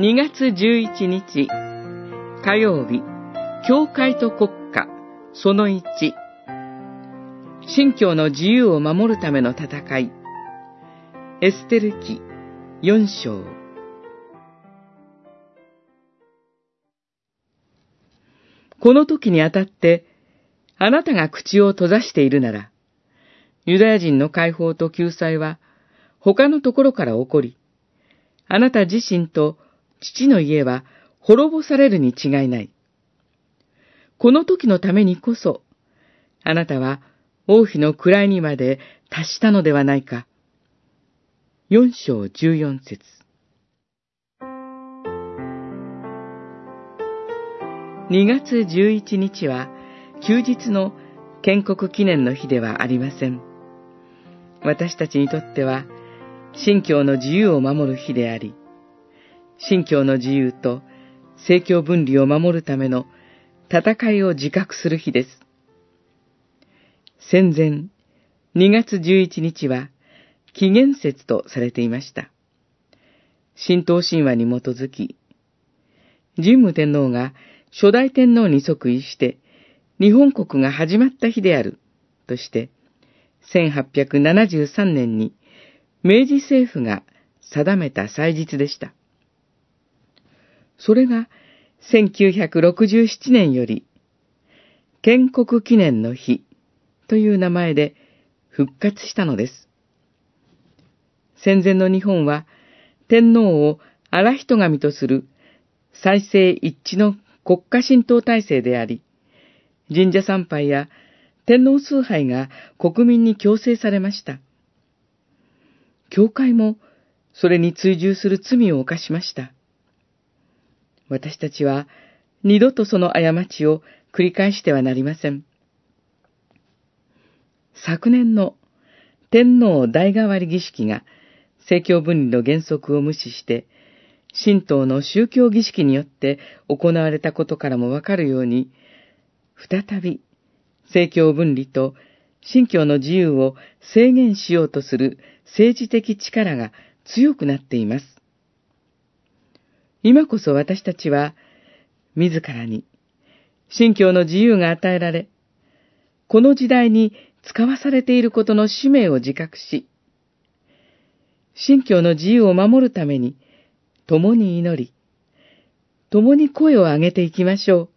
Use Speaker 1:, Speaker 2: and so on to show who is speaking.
Speaker 1: 2月11日火曜日教会と国家その1信教の自由を守るための戦い。エステル記4章。この時にあたってあなたが口を閉ざしているならユダヤ人の解放と救済は他のところから起こりあなた自身と父の家は滅ぼされるに違いない。この時のためにこそ、あなたは王妃の位にまで達したのではないか。四章十四節2月11日は休日の建国記念の日ではありません。私たちにとっては、信教の自由を守る日であり、信教の自由と政教分離を守るための戦いを自覚する日です。戦前、2月11日は紀元節とされていました。神道神話に基づき、神武天皇が初代天皇に即位して日本国が始まった日であるとして、1873年に明治政府が定めた祭日でした。それが1967年より、建国記念の日という名前で復活したのです。戦前の日本は天皇を荒人神とする再生一致の国家神道体制であり、神社参拝や天皇崇拝が国民に強制されました。教会もそれに追従する罪を犯しました。私たちは二度とその過ちを繰り返してはなりません。昨年の天皇代替わり儀式が政教分離の原則を無視して、神道の宗教儀式によって行われたことからもわかるように、再び政教分離と信教の自由を制限しようとする政治的力が強くなっています。今こそ私たちは、自らに、信教の自由が与えられ、この時代に使わされていることの使命を自覚し、信教の自由を守るために、共に祈り、共に声を上げていきましょう。